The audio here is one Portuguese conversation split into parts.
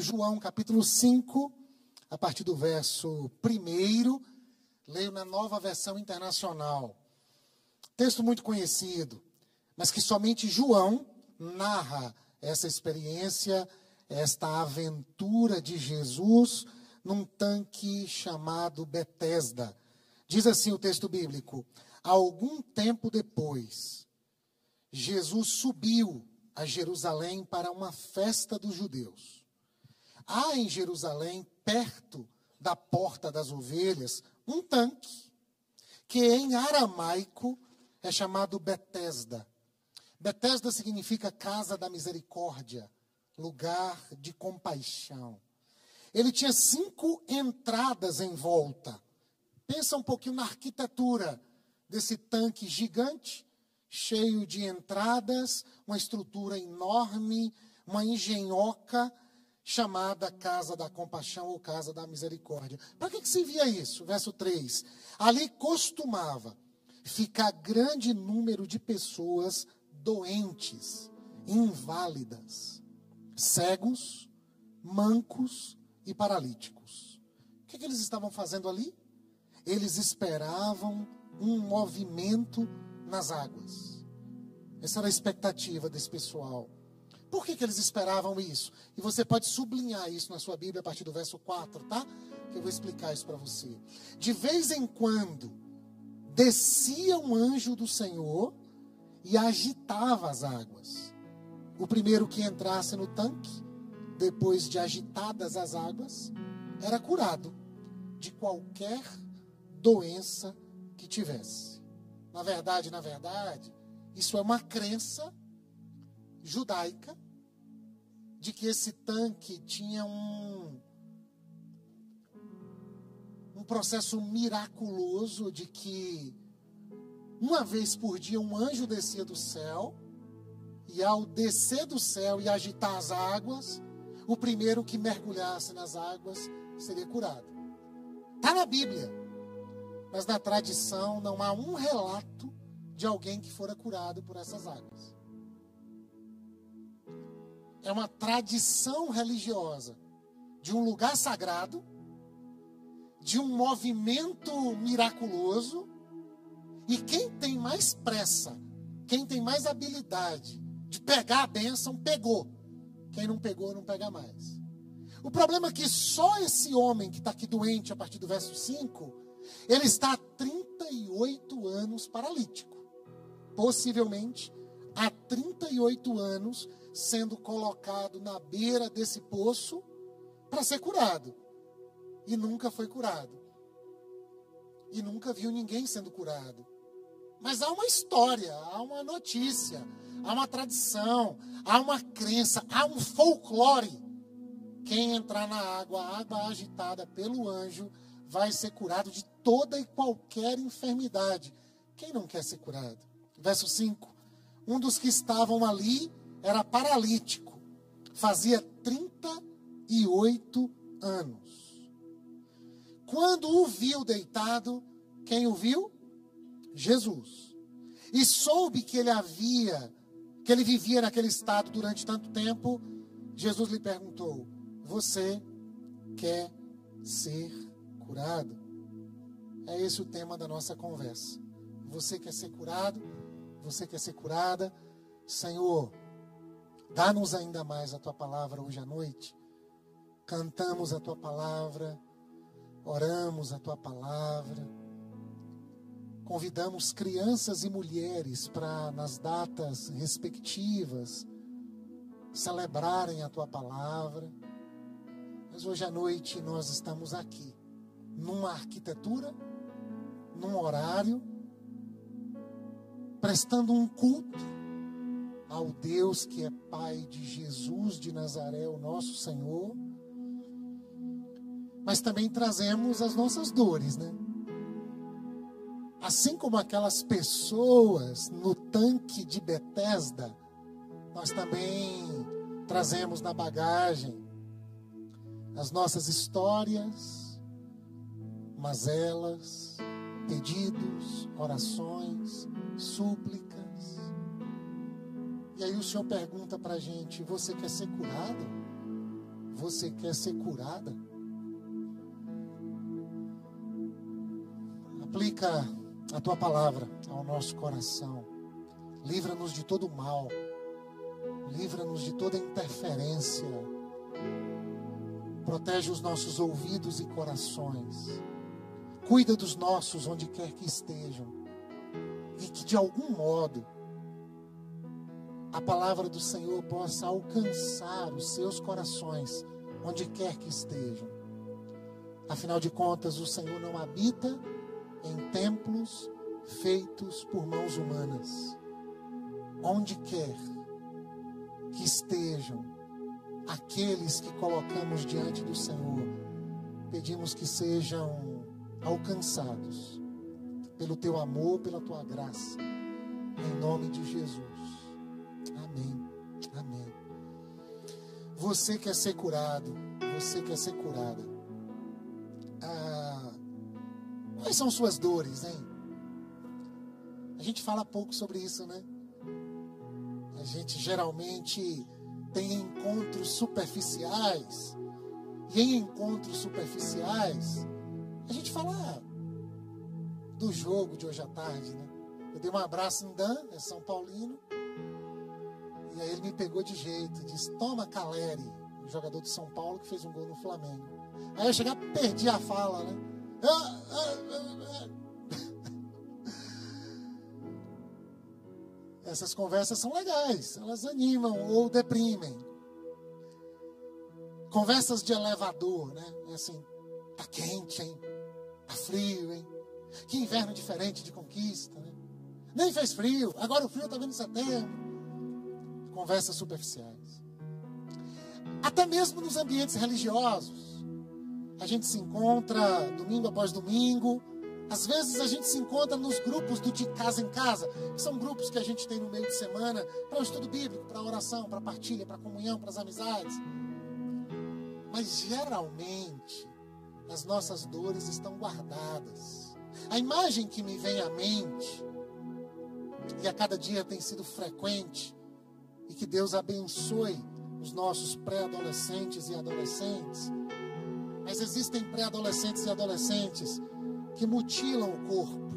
João, capítulo 5, a partir do verso 1. Leio na nova versão internacional. Texto muito conhecido, mas que somente João narra essa experiência, esta aventura de Jesus num tanque chamado Betesda. Diz assim o texto bíblico: Algum tempo depois, Jesus subiu a Jerusalém para uma festa dos judeus. Há em Jerusalém, perto da porta das ovelhas, um tanque, que em aramaico é chamado Betesda. Betesda significa casa da misericórdia, lugar de compaixão. Ele tinha cinco entradas em volta. Pensa um pouquinho na arquitetura desse tanque gigante cheio de entradas, uma estrutura enorme, uma engenhoca chamada Casa da Compaixão ou Casa da Misericórdia. Para que, que se via isso? Verso 3. Ali costumava ficar grande número de pessoas doentes, inválidas, cegos, mancos e paralíticos. O que, que eles estavam fazendo ali? Eles esperavam um movimento nas águas. Essa era a expectativa desse pessoal. Por que, que eles esperavam isso? E você pode sublinhar isso na sua Bíblia a partir do verso 4, tá? Que eu vou explicar isso para você. De vez em quando, descia um anjo do Senhor e agitava as águas. O primeiro que entrasse no tanque, depois de agitadas as águas, era curado de qualquer doença que tivesse. Na verdade, na verdade, isso é uma crença judaica de que esse tanque tinha um um processo miraculoso de que uma vez por dia um anjo descia do céu e ao descer do céu e agitar as águas, o primeiro que mergulhasse nas águas seria curado. Está na Bíblia. Mas na tradição não há um relato de alguém que fora curado por essas águas. É uma tradição religiosa de um lugar sagrado, de um movimento miraculoso, e quem tem mais pressa, quem tem mais habilidade de pegar a bênção, pegou. Quem não pegou, não pega mais. O problema é que só esse homem que está aqui doente, a partir do verso 5, ele está há 38 anos paralítico. Possivelmente há 38 anos sendo colocado na beira desse poço para ser curado. E nunca foi curado. E nunca viu ninguém sendo curado. Mas há uma história, há uma notícia, há uma tradição, há uma crença, há um folclore. Quem entrar na água, a água agitada pelo anjo, vai ser curado de toda e qualquer enfermidade. Quem não quer ser curado? Verso 5. Um dos que estavam ali era paralítico, fazia 38 anos. Quando o viu deitado, quem o viu? Jesus. E soube que ele havia, que ele vivia naquele estado durante tanto tempo, Jesus lhe perguntou: Você quer ser curado? É esse o tema da nossa conversa. Você quer ser curado? Você quer ser curada? Senhor, dá-nos ainda mais a tua palavra hoje à noite. Cantamos a tua palavra, oramos a tua palavra. Convidamos crianças e mulheres para, nas datas respectivas, celebrarem a tua palavra. Mas hoje à noite nós estamos aqui numa arquitetura, num horário, prestando um culto ao Deus que é Pai de Jesus de Nazaré, o nosso Senhor. Mas também trazemos as nossas dores, né? Assim como aquelas pessoas no tanque de Betesda, nós também trazemos na bagagem as nossas histórias, mazelas, pedidos, orações, súplicas. E aí o Senhor pergunta para a gente: você quer ser curado? Você quer ser curada? Aplica a tua palavra ao nosso coração. Livra-nos de todo mal. Livra-nos de toda interferência. Protege os nossos ouvidos e corações. Cuida dos nossos onde quer que estejam. E que de algum modo a palavra do Senhor possa alcançar os seus corações, onde quer que estejam. Afinal de contas, o Senhor não habita em templos feitos por mãos humanas. Onde quer que estejam aqueles que colocamos diante do Senhor, pedimos que sejam alcançados pelo teu amor, pela tua graça, em nome de Jesus. Amém. Amém. Você quer ser curado. Você quer ser curada. Ah, quais são suas dores, hein? A gente fala pouco sobre isso, né? A gente geralmente tem encontros superficiais. E em encontros superficiais, a gente fala do jogo de hoje à tarde, né? Eu dei um abraço em Dan, é São Paulino. E aí ele me pegou de jeito, disse: Toma Caleri, o jogador de São Paulo que fez um gol no Flamengo. Aí eu cheguei, perdi a fala, né? Essas conversas são legais, elas animam ou deprimem. Conversas de elevador, né? É assim, tá quente, hein? Tá frio, hein? Que inverno diferente de conquista, né? Nem fez frio, agora o frio tá vindo em setembro conversas superficiais. Até mesmo nos ambientes religiosos. A gente se encontra domingo após domingo. Às vezes a gente se encontra nos grupos do de casa em casa, que são grupos que a gente tem no meio de semana para o estudo bíblico, para a oração, para partilha, para comunhão, para as amizades. Mas geralmente as nossas dores estão guardadas. A imagem que me vem à mente, e a cada dia tem sido frequente, e que Deus abençoe os nossos pré-adolescentes e adolescentes. Mas existem pré-adolescentes e adolescentes que mutilam o corpo,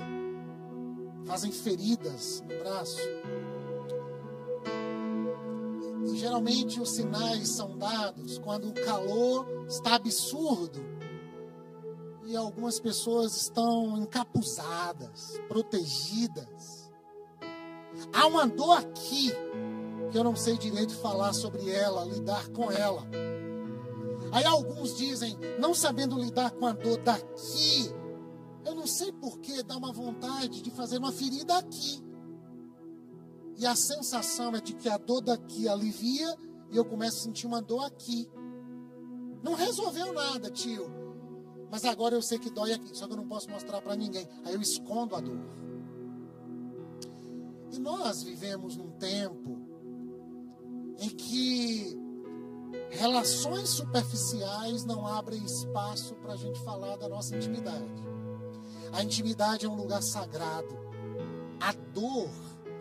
fazem feridas no braço. E geralmente os sinais são dados quando o calor está absurdo e algumas pessoas estão encapuzadas, protegidas. Há uma dor aqui que eu não sei direito falar sobre ela, lidar com ela. Aí alguns dizem, não sabendo lidar com a dor daqui, eu não sei por que dá uma vontade de fazer uma ferida aqui. E a sensação é de que a dor daqui alivia e eu começo a sentir uma dor aqui. Não resolveu nada, tio. Mas agora eu sei que dói aqui, só que eu não posso mostrar para ninguém. Aí eu escondo a dor. E nós vivemos num tempo em que relações superficiais não abrem espaço para a gente falar da nossa intimidade. A intimidade é um lugar sagrado. A dor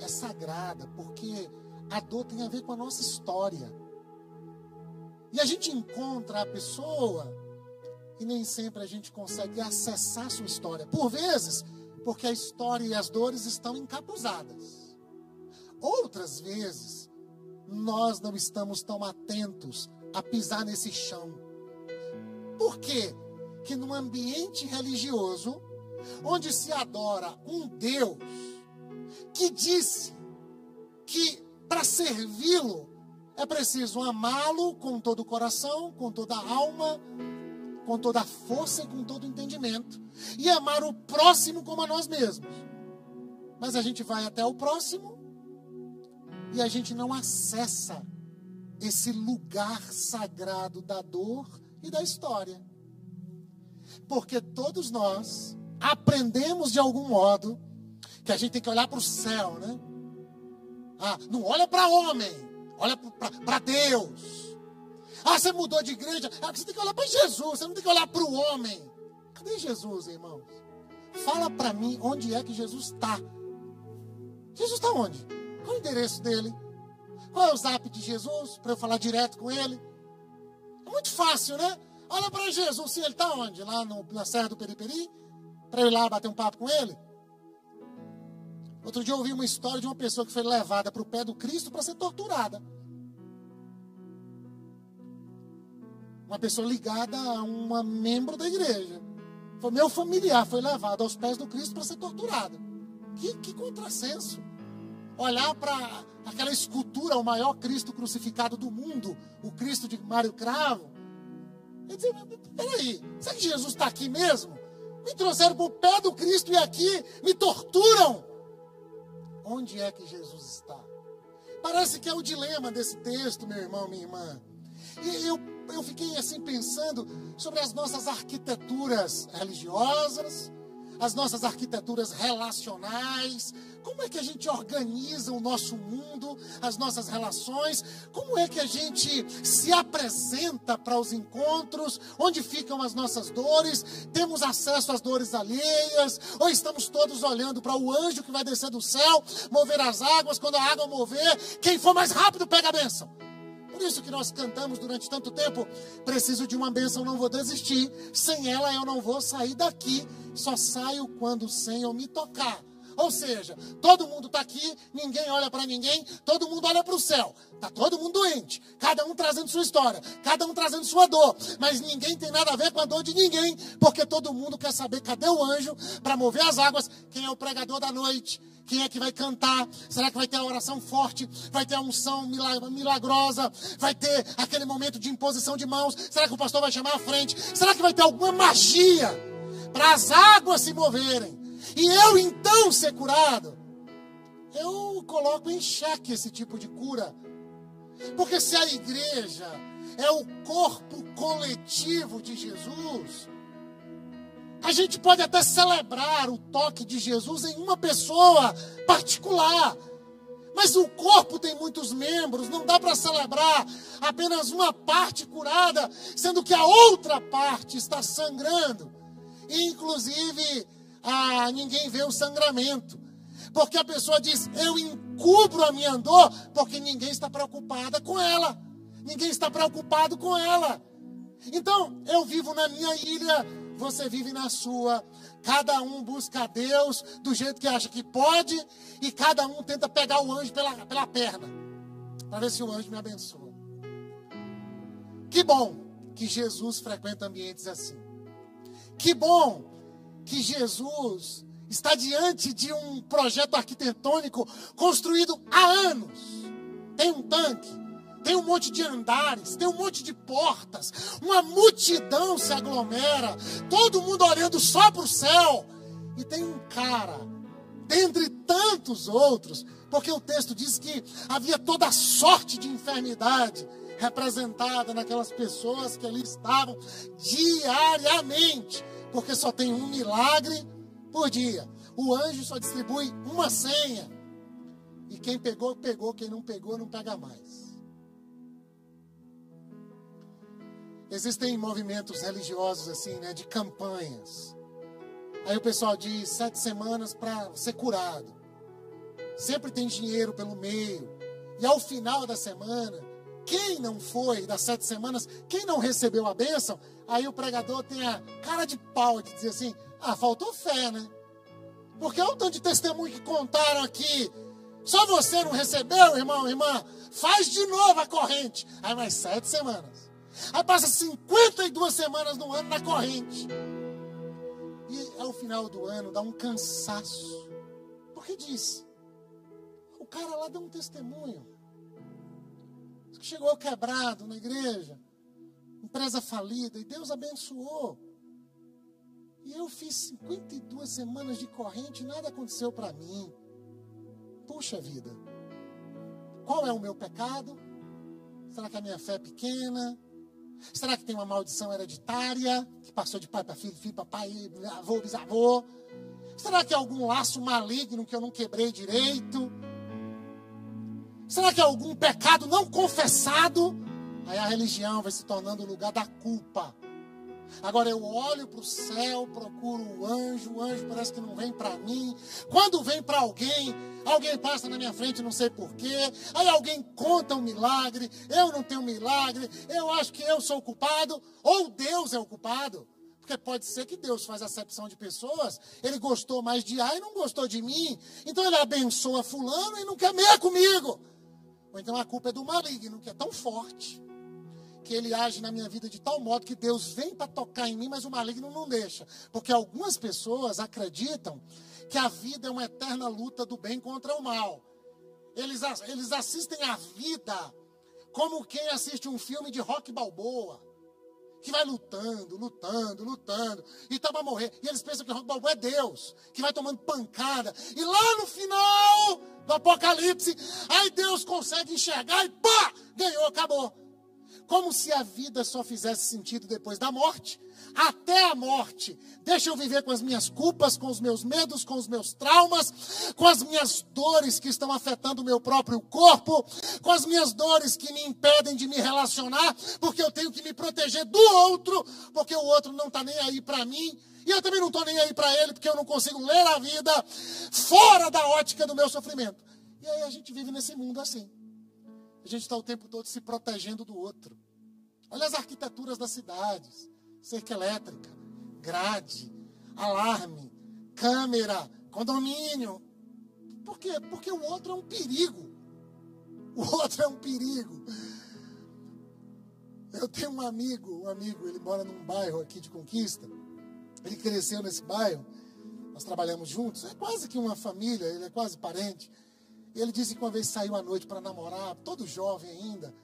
é sagrada, porque a dor tem a ver com a nossa história. E a gente encontra a pessoa e nem sempre a gente consegue acessar sua história. Por vezes, porque a história e as dores estão encapuzadas. Outras vezes, nós não estamos tão atentos a pisar nesse chão. Por quê? Que num ambiente religioso, onde se adora um Deus que disse que para servi-lo é preciso amá-lo com todo o coração, com toda a alma, com toda a força e com todo o entendimento, e amar o próximo como a nós mesmos. Mas a gente vai até o próximo e a gente não acessa esse lugar sagrado da dor e da história. Porque todos nós aprendemos de algum modo que a gente tem que olhar para o céu, né? Ah, não olha para homem, olha para Deus. Ah, você mudou de igreja, ah, você tem que olhar para Jesus, você não tem que olhar para o homem. Cadê Jesus, irmãos? Fala para mim onde é que Jesus está. Jesus está onde? Qual o endereço dele? Qual é o zap de Jesus para eu falar direto com ele? É muito fácil, né? Olha para Jesus, se ele está onde? Lá no, na Serra do Periperi? Para eu ir lá bater um papo com ele? Outro dia eu ouvi uma história de uma pessoa que foi levada para o pé do Cristo para ser torturada. Uma pessoa ligada a uma membro da igreja. Foi meu familiar, foi levado aos pés do Cristo para ser torturado. Que, que contrassenso. Olhar para aquela escultura, o maior Cristo crucificado do mundo, o Cristo de Mário Cravo. E dizer, peraí, será que Jesus está aqui mesmo? Me trouxeram para o pé do Cristo e aqui me torturam. Onde é que Jesus está? Parece que é o dilema desse texto, meu irmão, minha irmã. E eu, eu fiquei assim pensando sobre as nossas arquiteturas religiosas, as nossas arquiteturas relacionais, como é que a gente organiza o nosso mundo, as nossas relações, como é que a gente se apresenta para os encontros, onde ficam as nossas dores, temos acesso às dores alheias, ou estamos todos olhando para o anjo que vai descer do céu, mover as águas, quando a água mover, quem for mais rápido pega a bênção. Por isso que nós cantamos durante tanto tempo: preciso de uma bênção, não vou desistir. Sem ela eu não vou sair daqui. Só saio quando o Senhor me tocar. Ou seja, todo mundo está aqui, ninguém olha para ninguém, todo mundo olha para o céu. Está todo mundo doente, cada um trazendo sua história, cada um trazendo sua dor, mas ninguém tem nada a ver com a dor de ninguém, porque todo mundo quer saber cadê o anjo para mover as águas, quem é o pregador da noite, quem é que vai cantar? Será que vai ter a oração forte? Vai ter a unção milagrosa? Vai ter aquele momento de imposição de mãos? Será que o pastor vai chamar à frente? Será que vai ter alguma magia para as águas se moverem? E eu então ser curado, eu coloco em xeque esse tipo de cura. Porque se a igreja é o corpo coletivo de Jesus, a gente pode até celebrar o toque de Jesus em uma pessoa particular. Mas o corpo tem muitos membros, não dá para celebrar apenas uma parte curada, sendo que a outra parte está sangrando. inclusive, ah, ninguém vê o sangramento. Porque a pessoa diz, eu encubro a minha dor, porque ninguém está preocupada com ela. Ninguém está preocupado com ela. Então, eu vivo na minha ilha, você vive na sua. Cada um busca a Deus do jeito que acha que pode, e cada um tenta pegar o anjo pela, pela perna, para ver se o anjo me abençoa. Que bom que Jesus frequenta ambientes assim. Que bom que Jesus está diante de um projeto arquitetônico construído há anos. Tem um tanque, tem um monte de andares, tem um monte de portas, uma multidão se aglomera, todo mundo olhando só para o céu. E tem um cara, dentre tantos outros, porque o texto diz que havia toda sorte de enfermidade representada naquelas pessoas que ali estavam diariamente porque só tem um milagre por dia. O anjo só distribui uma senha. E quem pegou, pegou. Quem não pegou, não pega mais. Existem movimentos religiosos assim, né, de campanhas. Aí o pessoal diz sete semanas para ser curado. Sempre tem dinheiro pelo meio. E ao final da semana, quem não foi das sete semanas, quem não recebeu a bênção, aí o pregador tem a cara de pau de dizer assim: ah, faltou fé, né? Porque olha o tanto de testemunho que contaram aqui. Só você não recebeu, irmão, irmã? Faz de novo a corrente. Aí mais sete semanas. Aí passa 52 semanas no ano na corrente. E ao final do ano dá um cansaço. Porque diz: o cara lá deu um testemunho chegou quebrado na igreja, empresa falida, e Deus abençoou. E eu fiz 52 semanas de corrente nada aconteceu para mim. Puxa vida. Qual é o meu pecado? Será que a minha fé é pequena? Será que tem uma maldição hereditária que passou de pai para filho, filho para pai, avô, bisavô? Será que é algum laço maligno que eu não quebrei direito? Será que é algum pecado não confessado? Aí a religião vai se tornando o lugar da culpa. Agora eu olho para o céu, procuro o anjo, o anjo parece que não vem para mim. Quando vem para alguém, alguém passa na minha frente, não sei porquê. Aí alguém conta um milagre, eu não tenho milagre, eu acho que eu sou o culpado, ou Deus é o culpado. Porque pode ser que Deus faz acepção de pessoas, ele gostou mais de A e não gostou de mim. Então ele abençoa fulano e não quer meia comigo. Ou então a culpa é do maligno, que é tão forte que ele age na minha vida de tal modo que Deus vem para tocar em mim, mas o maligno não deixa. Porque algumas pessoas acreditam que a vida é uma eterna luta do bem contra o mal. Eles, eles assistem a vida como quem assiste um filme de rock balboa. Que vai lutando, lutando, lutando, e tá para morrer. E eles pensam que rock balboa é Deus, que vai tomando pancada. E lá no final do Apocalipse, aí Deus consegue enxergar e pá! Ganhou, acabou como se a vida só fizesse sentido depois da morte. Até a morte. Deixa eu viver com as minhas culpas, com os meus medos, com os meus traumas, com as minhas dores que estão afetando o meu próprio corpo, com as minhas dores que me impedem de me relacionar, porque eu tenho que me proteger do outro, porque o outro não está nem aí para mim. E eu também não estou nem aí para ele, porque eu não consigo ler a vida fora da ótica do meu sofrimento. E aí a gente vive nesse mundo assim. A gente está o tempo todo se protegendo do outro. Olha as arquiteturas das cidades: cerca elétrica, grade, alarme, câmera, condomínio. Por quê? Porque o outro é um perigo. O outro é um perigo. Eu tenho um amigo, um amigo, ele mora num bairro aqui de Conquista. Ele cresceu nesse bairro. Nós trabalhamos juntos. É quase que uma família, ele é quase parente. Ele disse que uma vez saiu à noite para namorar, todo jovem ainda,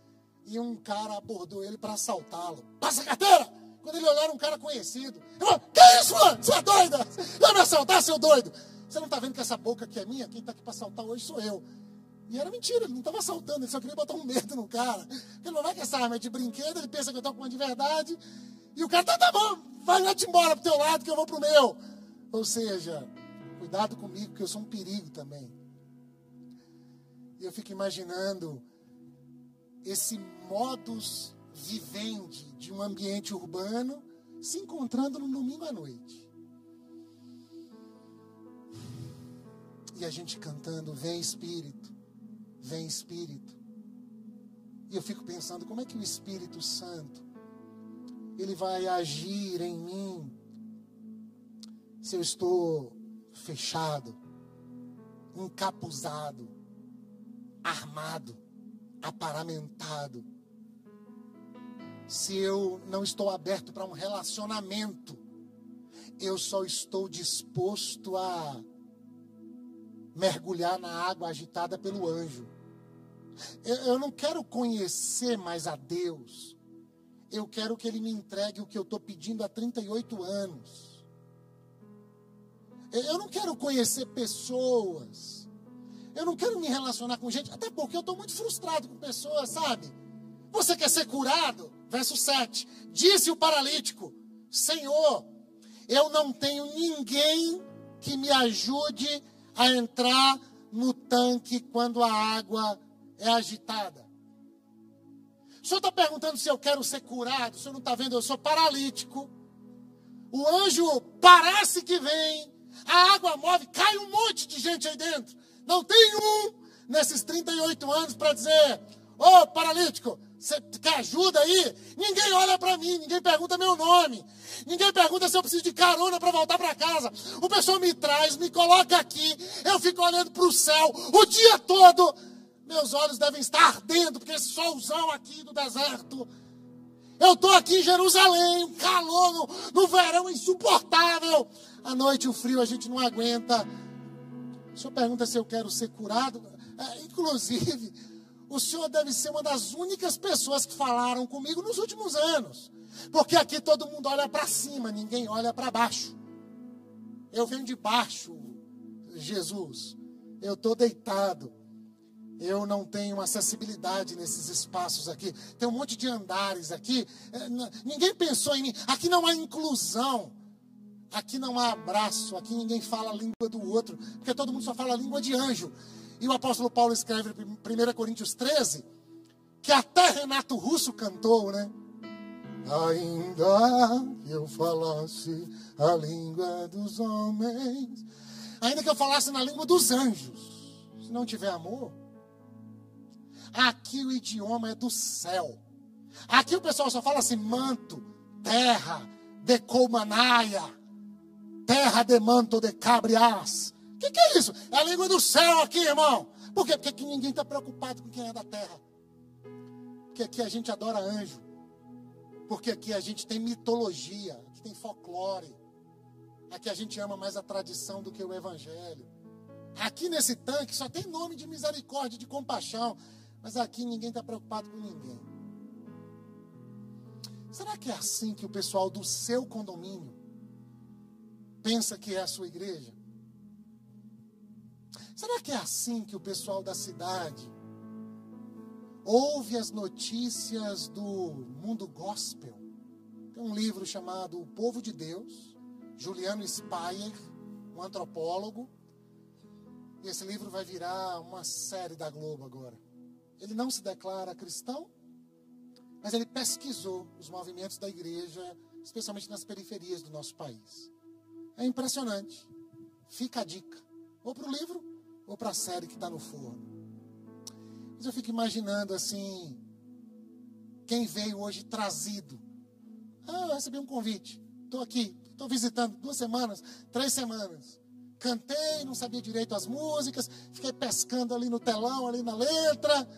e um cara abordou ele para assaltá-lo. Passa a carteira! Quando ele olhar um cara conhecido, ele falou, que isso, mano? Você é doida? Vai me assaltar, seu doido? Você não está vendo que essa boca aqui é minha? Quem está aqui para assaltar hoje sou eu. E era mentira, ele não estava assaltando, ele só queria botar um medo no cara. Ele não vai que essa arma é de brinquedo, ele pensa que eu estou com uma de verdade. E o cara, tá, tá bom, vai lá-te embora pro teu lado que eu vou pro meu. Ou seja, cuidado comigo, que eu sou um perigo também. Eu fico imaginando esse modus vivendi de um ambiente urbano se encontrando no domingo à noite. E a gente cantando, vem Espírito, vem Espírito. E eu fico pensando, como é que o Espírito Santo, ele vai agir em mim se eu estou fechado, encapuzado, armado, aparamentado. Se eu não estou aberto para um relacionamento, eu só estou disposto a mergulhar na água agitada pelo anjo. Eu, eu não quero conhecer mais a Deus. Eu quero que Ele me entregue o que eu estou pedindo há 38 anos. Eu não quero conhecer pessoas. Eu não quero me relacionar com gente, até porque eu estou muito frustrado com pessoas, sabe? Você quer ser curado? Verso 7. Disse o paralítico: Senhor, eu não tenho ninguém que me ajude a entrar no tanque quando a água é agitada. O senhor está perguntando se eu quero ser curado? O senhor não está vendo? Eu sou paralítico. O anjo parece que vem, a água move, cai um monte de gente aí dentro. Não tem um nesses 38 anos para dizer: Ô oh, paralítico, você quer ajuda aí? Ninguém olha para mim, ninguém pergunta meu nome, ninguém pergunta se eu preciso de carona para voltar para casa. O pessoal me traz, me coloca aqui, eu fico olhando para o céu o dia todo. Meus olhos devem estar ardendo, porque esse solzão aqui do deserto. Eu estou aqui em Jerusalém, um calor no, no verão insuportável. À noite o frio a gente não aguenta. O senhor pergunta se eu quero ser curado. É, inclusive, o senhor deve ser uma das únicas pessoas que falaram comigo nos últimos anos. Porque aqui todo mundo olha para cima, ninguém olha para baixo. Eu venho de baixo, Jesus. Eu estou deitado. Eu não tenho acessibilidade nesses espaços aqui. Tem um monte de andares aqui. É, ninguém pensou em mim. Aqui não há inclusão. Aqui não há abraço, aqui ninguém fala a língua do outro, porque todo mundo só fala a língua de anjo. E o apóstolo Paulo escreve em 1 Coríntios 13 que até Renato Russo cantou, né? Ainda que eu falasse a língua dos homens, ainda que eu falasse na língua dos anjos, se não tiver amor, aqui o idioma é do céu. Aqui o pessoal só fala assim: manto, terra, decomanaia, terra de manto de cabriás. O que, que é isso? É a língua do céu aqui, irmão. Por quê? Porque ninguém está preocupado com quem é da terra. Porque aqui a gente adora anjo. Porque aqui a gente tem mitologia, aqui tem folclore. Aqui a gente ama mais a tradição do que o evangelho. Aqui nesse tanque só tem nome de misericórdia, de compaixão. Mas aqui ninguém está preocupado com ninguém. Será que é assim que o pessoal do seu condomínio pensa que é a sua igreja? Será que é assim que o pessoal da cidade ouve as notícias do mundo gospel. Tem um livro chamado O Povo de Deus, Juliano Speyer, um antropólogo. E esse livro vai virar uma série da Globo agora. Ele não se declara cristão, mas ele pesquisou os movimentos da igreja, especialmente nas periferias do nosso país. É impressionante. Fica a dica. Ou para o livro, ou para a série que está no forno. Mas eu fico imaginando assim, quem veio hoje trazido. Ah, eu recebi um convite. Estou aqui, estou visitando duas semanas, três semanas. Cantei, não sabia direito as músicas, fiquei pescando ali no telão, ali na letra.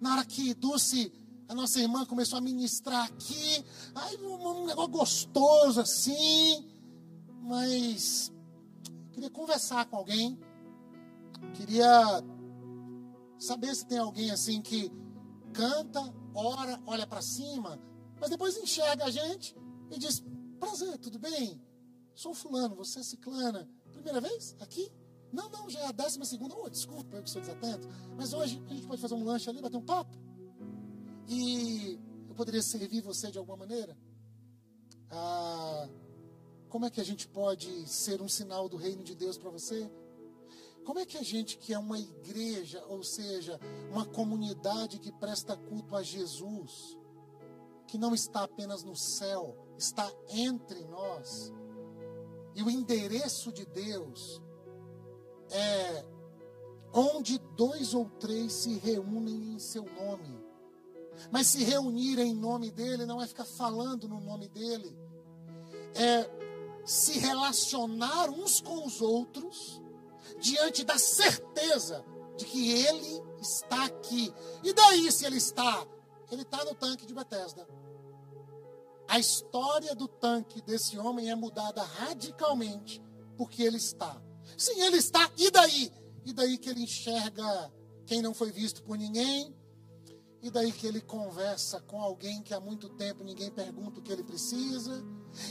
Na hora que Dulce, a nossa irmã, começou a ministrar aqui, aí um, negócio gostoso assim, mas queria conversar com alguém, queria Saber se tem alguém assim que canta, ora, olha para cima, mas depois enxerga a gente e diz: Prazer, tudo bem? Sou fulano, você é ciclana. Primeira vez? Aqui? Não, não, já é a décima segunda. Oh, desculpa, eu que sou desatento. Mas hoje a gente pode fazer um lanche ali, bater um papo. E eu poderia servir você de alguma maneira? Ah, como é que a gente pode ser um sinal do reino de Deus para você? Como é que a gente que é uma igreja, ou seja, uma comunidade que presta culto a Jesus, que não está apenas no céu, está entre nós, e o endereço de Deus é onde dois ou três se reúnem em seu nome. Mas se reunir em nome dele não é ficar falando no nome dele, é se relacionar uns com os outros diante da certeza de que ele está aqui. E daí se ele está? Ele está no tanque de Bethesda. A história do tanque desse homem é mudada radicalmente porque ele está. Sim, ele está. E daí? E daí que ele enxerga quem não foi visto por ninguém. E daí que ele conversa com alguém que há muito tempo ninguém pergunta o que ele precisa.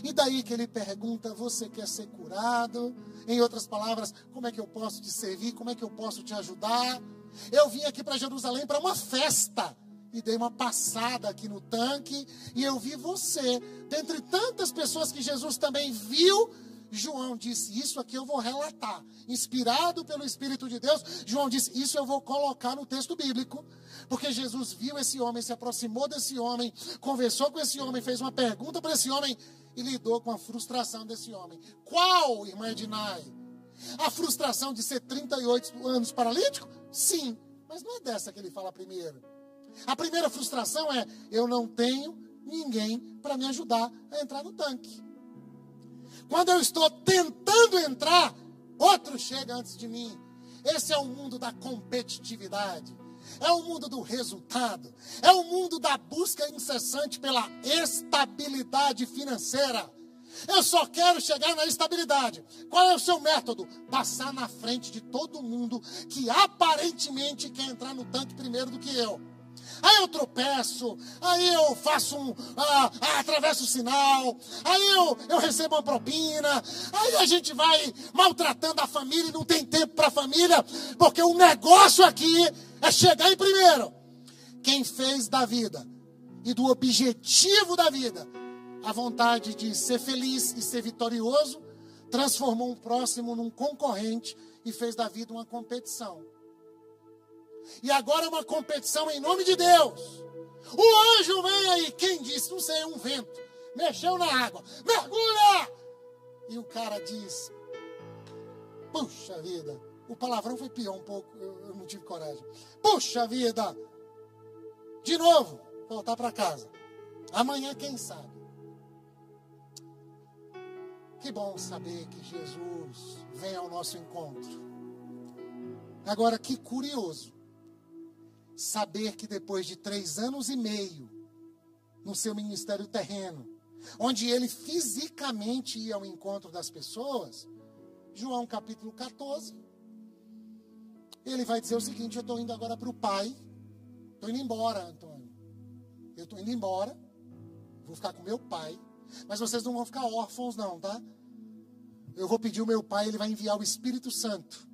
E daí que ele pergunta: Você quer ser curado? Em outras palavras, como é que eu posso te servir? Como é que eu posso te ajudar? Eu vim aqui para Jerusalém para uma festa. E dei uma passada aqui no tanque. E eu vi você. Dentre tantas pessoas que Jesus também viu, João disse: Isso aqui eu vou relatar. Inspirado pelo Espírito de Deus, João disse: Isso eu vou colocar no texto bíblico. Porque Jesus viu esse homem, se aproximou desse homem, conversou com esse homem, fez uma pergunta para esse homem e lidou com a frustração desse homem. Qual, irmã Ednai? A frustração de ser 38 anos paralítico? Sim, mas não é dessa que ele fala primeiro. A primeira frustração é: eu não tenho ninguém para me ajudar a entrar no tanque. Quando eu estou tentando entrar, outro chega antes de mim. Esse é o mundo da competitividade. É o mundo do resultado. É o mundo da busca incessante pela estabilidade financeira. Eu só quero chegar na estabilidade. Qual é o seu método? Passar na frente de todo mundo que aparentemente quer entrar no tanque primeiro do que eu. Aí eu tropeço, aí eu faço um. Ah, ah, atravesso o sinal, aí eu, eu recebo uma propina, aí a gente vai maltratando a família e não tem tempo para a família, porque o negócio aqui é chegar em primeiro. Quem fez da vida e do objetivo da vida a vontade de ser feliz e ser vitorioso, transformou um próximo num concorrente e fez da vida uma competição. E agora é uma competição em nome de Deus. O anjo vem aí. Quem disse? Não sei, um vento. Mexeu na água. Mergulha! E o cara diz: Puxa vida. O palavrão foi pior um pouco, eu, eu não tive coragem. Puxa vida! De novo, voltar para casa. Amanhã, quem sabe? Que bom saber que Jesus vem ao nosso encontro. Agora, que curioso saber que depois de três anos e meio no seu ministério terreno, onde ele fisicamente ia ao encontro das pessoas, João capítulo 14, ele vai dizer o seguinte: Eu estou indo agora para o Pai, estou indo embora, Antônio. Eu estou indo embora, vou ficar com meu Pai, mas vocês não vão ficar órfãos, não, tá? Eu vou pedir o meu pai, ele vai enviar o Espírito Santo.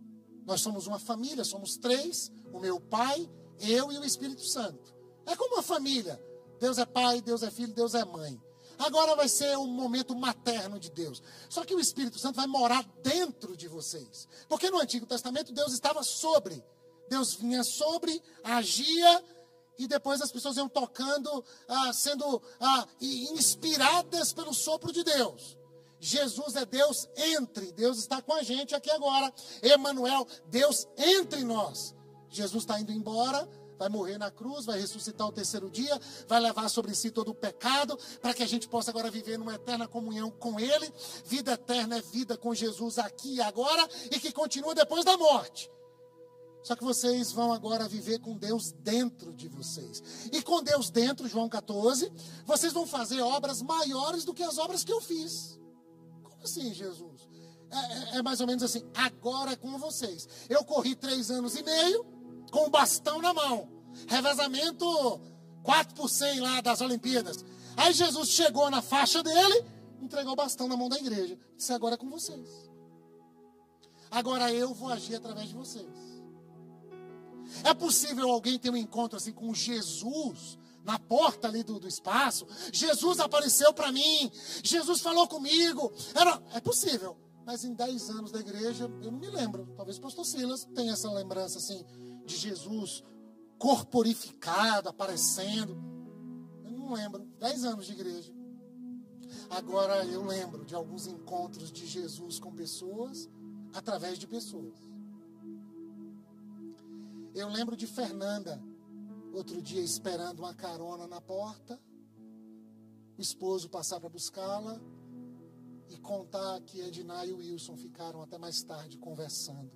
Nós somos uma família, somos três: o meu pai, eu e o Espírito Santo. É como uma família. Deus é pai, Deus é filho, Deus é mãe. Agora vai ser um momento materno de Deus. Só que o Espírito Santo vai morar dentro de vocês. Porque no Antigo Testamento Deus estava sobre. Deus vinha sobre, agia e depois as pessoas iam tocando, ah, sendo ah, inspiradas pelo sopro de Deus. Jesus é Deus entre, Deus está com a gente aqui agora. Emanuel, Deus entre nós. Jesus está indo embora, vai morrer na cruz, vai ressuscitar o terceiro dia, vai levar sobre si todo o pecado, para que a gente possa agora viver numa eterna comunhão com Ele. Vida eterna é vida com Jesus aqui e agora e que continua depois da morte. Só que vocês vão agora viver com Deus dentro de vocês. E com Deus dentro, João 14, vocês vão fazer obras maiores do que as obras que eu fiz assim, Jesus? É, é, é, mais ou menos assim, agora é com vocês. Eu corri três anos e meio com o bastão na mão. Revezamento 4 por 100 lá das Olimpíadas. Aí Jesus chegou na faixa dele, entregou o bastão na mão da igreja. Disse, agora é com vocês. Agora eu vou agir através de vocês. É possível alguém ter um encontro assim com Jesus na porta ali do, do espaço. Jesus apareceu para mim. Jesus falou comigo. Era, é possível. Mas em 10 anos da igreja, eu não me lembro. Talvez o pastor Silas tenha essa lembrança assim de Jesus corporificado, aparecendo. Eu não lembro. 10 anos de igreja. Agora eu lembro de alguns encontros de Jesus com pessoas através de pessoas. Eu lembro de Fernanda, Outro dia, esperando uma carona na porta, o esposo passar para buscá-la e contar que Edna e Wilson ficaram até mais tarde conversando,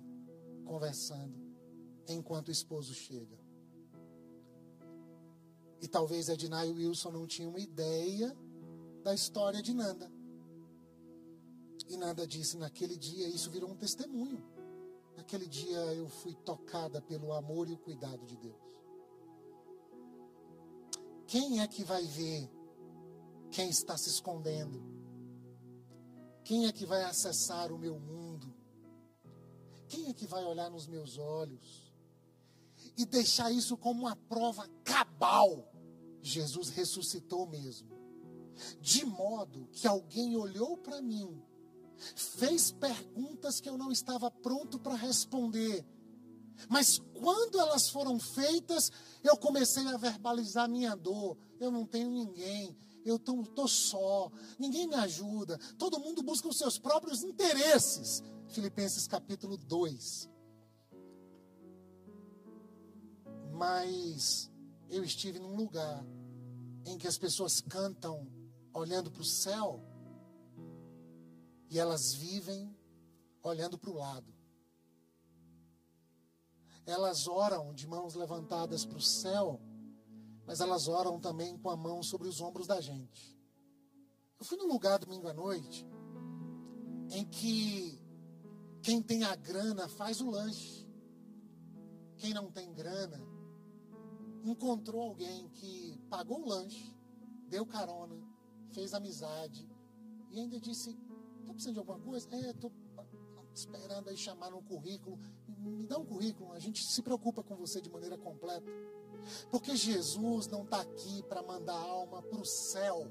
conversando, enquanto o esposo chega. E talvez Edna e Wilson não tinham ideia da história de Nanda. E Nanda disse: naquele dia, isso virou um testemunho. Naquele dia eu fui tocada pelo amor e o cuidado de Deus. Quem é que vai ver quem está se escondendo? Quem é que vai acessar o meu mundo? Quem é que vai olhar nos meus olhos e deixar isso como uma prova cabal? Jesus ressuscitou mesmo. De modo que alguém olhou para mim, fez perguntas que eu não estava pronto para responder mas quando elas foram feitas, eu comecei a verbalizar minha dor. Eu não tenho ninguém, eu estou só, ninguém me ajuda, todo mundo busca os seus próprios interesses. Filipenses capítulo 2. Mas eu estive num lugar em que as pessoas cantam olhando para o céu e elas vivem olhando para o lado elas oram de mãos levantadas para o céu, mas elas oram também com a mão sobre os ombros da gente. Eu fui num lugar domingo à noite em que quem tem a grana faz o lanche. Quem não tem grana encontrou alguém que pagou o lanche, deu carona, fez amizade e ainda disse: Está precisando de alguma coisa? É, estou esperando aí chamar no currículo me dá um currículo, a gente se preocupa com você de maneira completa. Porque Jesus não está aqui para mandar alma para o céu.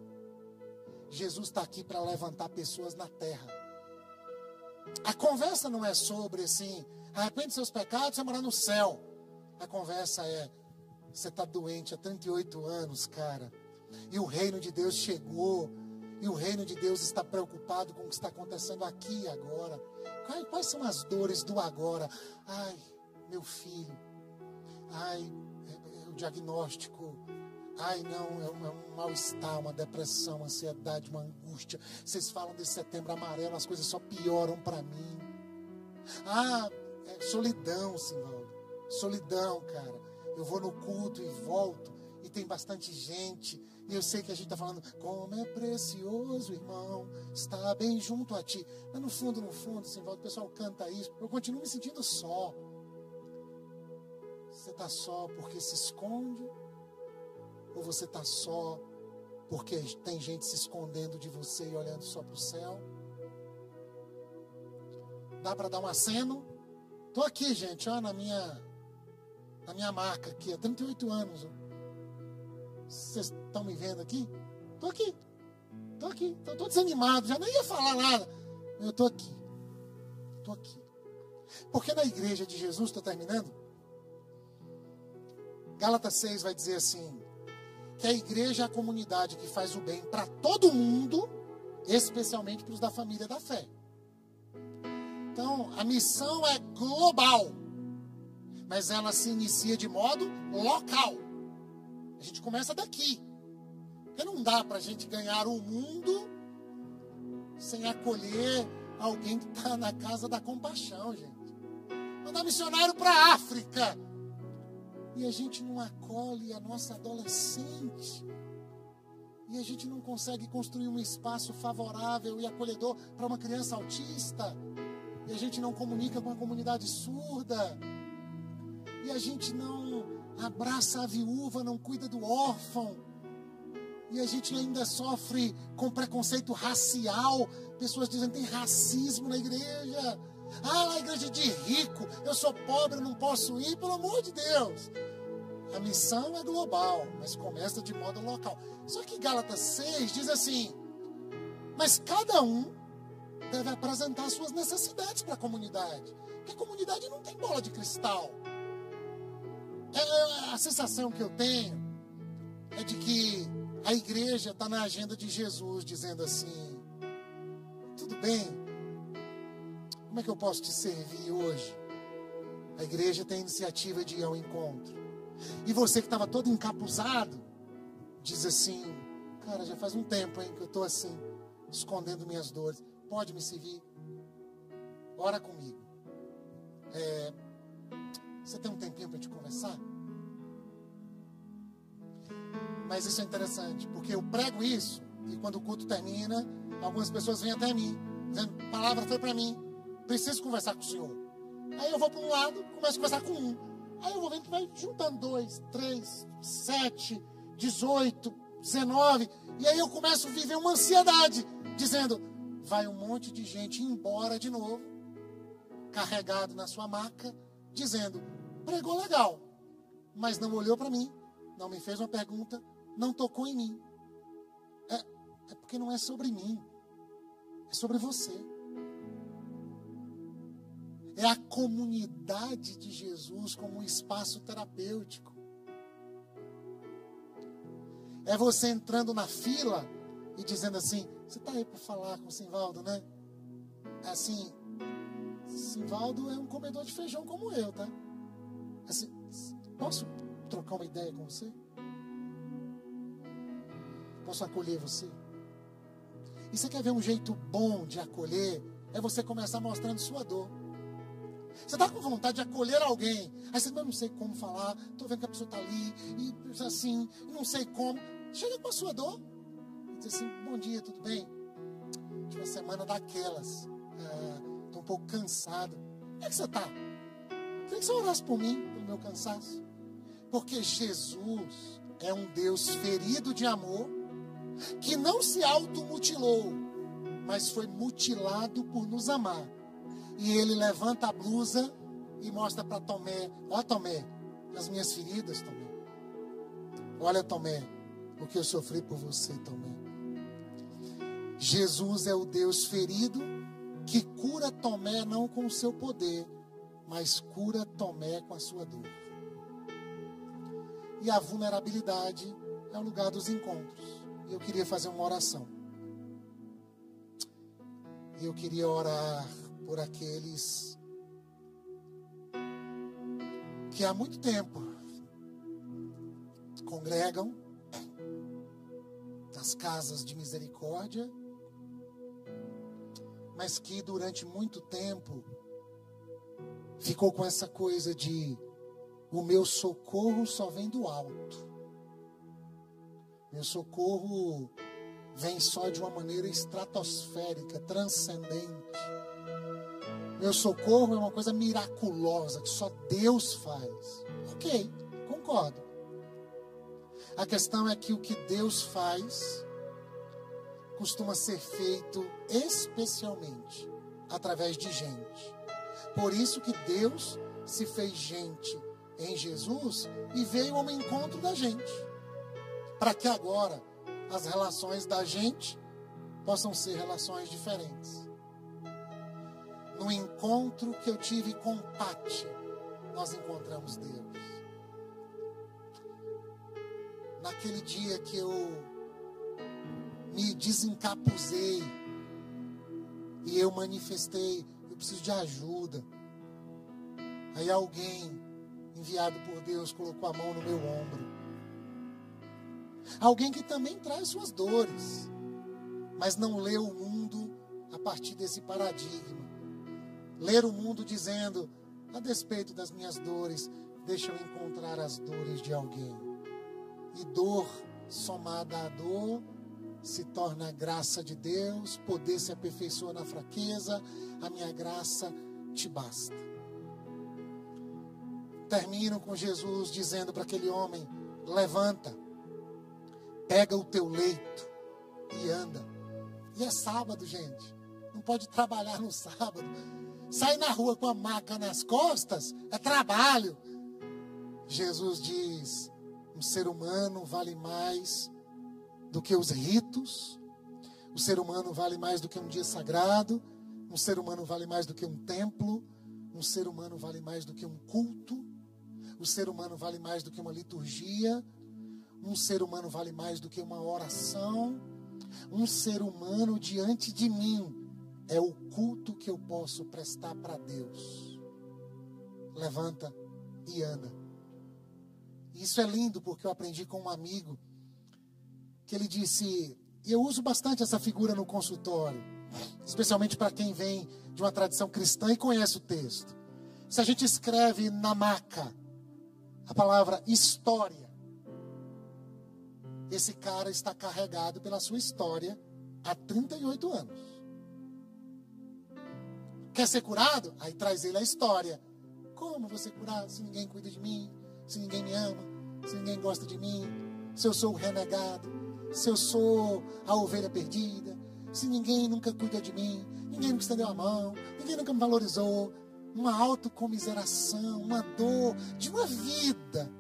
Jesus está aqui para levantar pessoas na terra. A conversa não é sobre assim, arrepende seus pecados, você morar no céu. A conversa é, Você está doente há 38 anos, cara. E o reino de Deus chegou. E o reino de Deus está preocupado com o que está acontecendo aqui e agora. Quais, são as dores do agora? Ai, meu filho. Ai, é, é o diagnóstico. Ai, não, é um, é um mal-estar, uma depressão, uma ansiedade, uma angústia. Vocês falam desse setembro amarelo, as coisas só pioram para mim. Ah, é solidão, Simvaldo. Solidão, cara. Eu vou no culto e volto e tem bastante gente. E eu sei que a gente está falando, como é precioso, irmão, estar bem junto a ti. Mas no fundo, no fundo, Simvaldo, o pessoal canta isso. Eu continuo me sentindo só. Você está só porque se esconde? Ou você está só porque tem gente se escondendo de você e olhando só para o céu? Dá para dar um aceno? Estou aqui, gente, ó, na minha, na minha marca aqui, há 38 anos. Vocês estão me vendo aqui? Estou aqui. Estou aqui. Estou desanimado, já nem ia falar nada. Eu estou aqui. Estou aqui. Porque na igreja de Jesus, estou terminando, Gálatas 6 vai dizer assim: que a igreja é a comunidade que faz o bem para todo mundo, especialmente para os da família da fé. Então, a missão é global, mas ela se inicia de modo local. A gente começa daqui. Porque não dá para a gente ganhar o mundo sem acolher alguém que está na casa da compaixão, gente. Mandar missionário para a África e a gente não acolhe a nossa adolescente. E a gente não consegue construir um espaço favorável e acolhedor para uma criança autista. E a gente não comunica com a comunidade surda. E a gente não abraça a viúva, não cuida do órfão. E a gente ainda sofre com preconceito racial. Pessoas dizem que tem racismo na igreja. Ah, na igreja de rico, eu sou pobre, não posso ir, pelo amor de Deus. A missão é global, mas começa de modo local. Só que Gálatas 6 diz assim: mas cada um deve apresentar suas necessidades para a comunidade. Porque a comunidade não tem bola de cristal. É, é, a sensação que eu tenho é de que a igreja está na agenda de Jesus, dizendo assim: tudo bem, como é que eu posso te servir hoje? A igreja tem a iniciativa de ir ao encontro. E você que estava todo encapuzado, diz assim: Cara, já faz um tempo hein, que eu estou assim, escondendo minhas dores. Pode me seguir? Ora comigo. É, você tem um tempinho para te conversar? Mas isso é interessante, porque eu prego isso, e quando o culto termina, algumas pessoas vêm até mim, dizendo: palavra foi para mim preciso conversar com o senhor. Aí eu vou para um lado, começo a conversar com um. Aí eu vou vendo que vai juntando dois, três, sete, dezoito, dezenove. E aí eu começo a viver uma ansiedade, dizendo: vai um monte de gente embora de novo, carregado na sua maca, dizendo: pregou legal, mas não olhou para mim, não me fez uma pergunta, não tocou em mim. É, é porque não é sobre mim, é sobre você é a comunidade de Jesus como um espaço terapêutico. É você entrando na fila e dizendo assim: Você está aí para falar com o Simvaldo, né? É assim, Simvaldo é um comedor de feijão como eu, tá? Assim, posso trocar uma ideia com você? Posso acolher você? E você quer ver um jeito bom de acolher? É você começar mostrando sua dor. Você está com vontade de acolher alguém. Aí você não sei como falar, estou vendo que a pessoa está ali, e assim, não sei como. Chega com a sua dor. E diz assim, bom dia, tudo bem? Tive uma semana daquelas. Estou ah, um pouco cansado. Como é que você está? Queria que você orasse por mim, meu cansaço. Porque Jesus é um Deus ferido de amor, que não se automutilou, mas foi mutilado por nos amar e ele levanta a blusa e mostra para Tomé: Ó Tomé, as minhas feridas, Tomé. Olha, Tomé, o que eu sofri por você, Tomé. Jesus é o Deus ferido que cura Tomé não com o seu poder, mas cura Tomé com a sua dor. e a vulnerabilidade é o lugar dos encontros. Eu queria fazer uma oração. Eu queria orar por aqueles que há muito tempo congregam nas casas de misericórdia, mas que durante muito tempo ficou com essa coisa de o meu socorro só vem do alto. Meu socorro vem só de uma maneira estratosférica, transcendente. Meu socorro é uma coisa miraculosa que só Deus faz. Ok, concordo. A questão é que o que Deus faz costuma ser feito especialmente através de gente. Por isso que Deus se fez gente em Jesus e veio ao encontro da gente para que agora as relações da gente possam ser relações diferentes. No encontro que eu tive com Pati, nós encontramos Deus. Naquele dia que eu me desencapuzei e eu manifestei, eu preciso de ajuda. Aí alguém enviado por Deus colocou a mão no meu ombro Alguém que também traz suas dores, mas não lê o mundo a partir desse paradigma. Ler o mundo dizendo, a despeito das minhas dores, deixa eu encontrar as dores de alguém. E dor somada à dor se torna a graça de Deus, poder se aperfeiçoa na fraqueza, a minha graça te basta. Termino com Jesus dizendo para aquele homem: levanta Pega o teu leito e anda. E é sábado, gente. Não pode trabalhar no sábado. Sai na rua com a maca nas costas é trabalho. Jesus diz: um ser humano vale mais do que os ritos. O ser humano vale mais do que um dia sagrado. Um ser humano vale mais do que um templo. Um ser humano vale mais do que um culto. O ser humano vale mais do que uma liturgia. Um ser humano vale mais do que uma oração. Um ser humano diante de mim é o culto que eu posso prestar para Deus. Levanta e anda. Isso é lindo porque eu aprendi com um amigo que ele disse, e eu uso bastante essa figura no consultório, especialmente para quem vem de uma tradição cristã e conhece o texto. Se a gente escreve na maca a palavra história, esse cara está carregado pela sua história há 38 anos. Quer ser curado? Aí traz ele a história. Como você curar se ninguém cuida de mim, se ninguém me ama, se ninguém gosta de mim, se eu sou renegado, se eu sou a ovelha perdida, se ninguém nunca cuida de mim, ninguém nunca estendeu a mão, ninguém nunca me valorizou. Uma autocomiseração, uma dor de uma vida.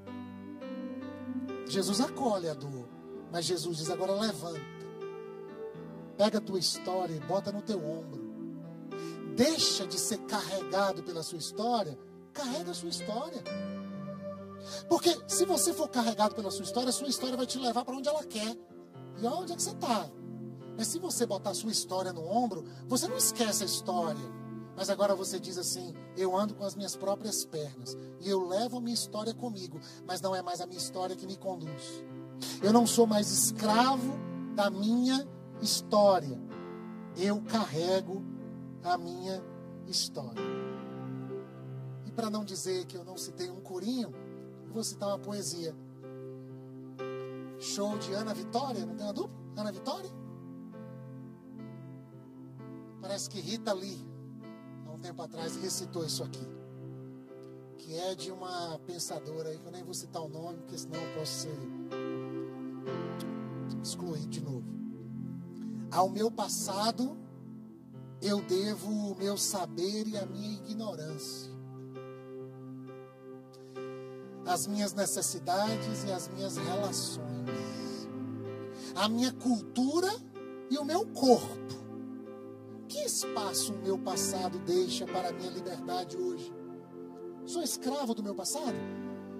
Jesus acolhe a dor. Mas Jesus diz: agora levanta. Pega a tua história e bota no teu ombro. Deixa de ser carregado pela sua história. Carrega a sua história. Porque se você for carregado pela sua história, a sua história vai te levar para onde ela quer. E onde é que você está? Mas se você botar a sua história no ombro, você não esquece a história. Mas agora você diz assim: eu ando com as minhas próprias pernas. E eu levo a minha história comigo. Mas não é mais a minha história que me conduz. Eu não sou mais escravo da minha história. Eu carrego a minha história. E para não dizer que eu não citei um corinho, vou citar uma poesia. Show de Ana Vitória, não tem uma dupla? Ana Vitória? Parece que Rita Lee, há um tempo atrás, recitou isso aqui. Que é de uma pensadora aí, que eu nem vou citar o nome, porque senão eu posso ser excluir de novo. Ao meu passado, eu devo o meu saber e a minha ignorância. As minhas necessidades e as minhas relações. A minha cultura e o meu corpo. Que espaço o meu passado deixa para a minha liberdade hoje? Sou escravo do meu passado?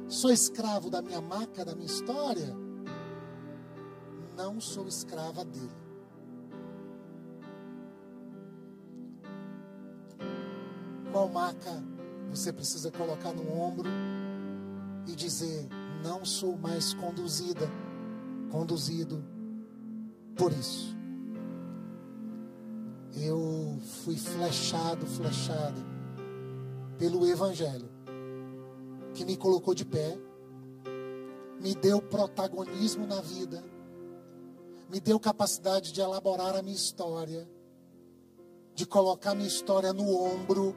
Sou escravo da minha maca, da minha história? Não sou escrava dele. Qual maca você precisa colocar no ombro e dizer: Não sou mais conduzida, conduzido por isso. Eu fui flechado, flechada pelo Evangelho que me colocou de pé, me deu protagonismo na vida, me deu capacidade de elaborar a minha história, de colocar minha história no ombro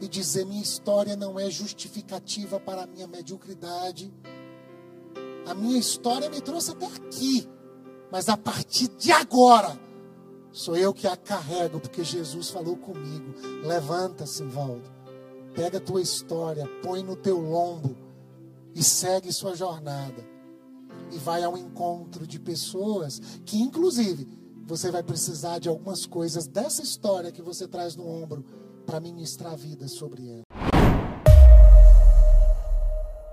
e dizer: minha história não é justificativa para a minha mediocridade. A minha história me trouxe até aqui, mas a partir de agora, sou eu que a carrego, porque Jesus falou comigo. Levanta-se, Valdo. Pega a tua história, põe no teu lombo e segue sua jornada. E vai ao encontro de pessoas que, inclusive, você vai precisar de algumas coisas dessa história que você traz no ombro para ministrar a vida sobre ela.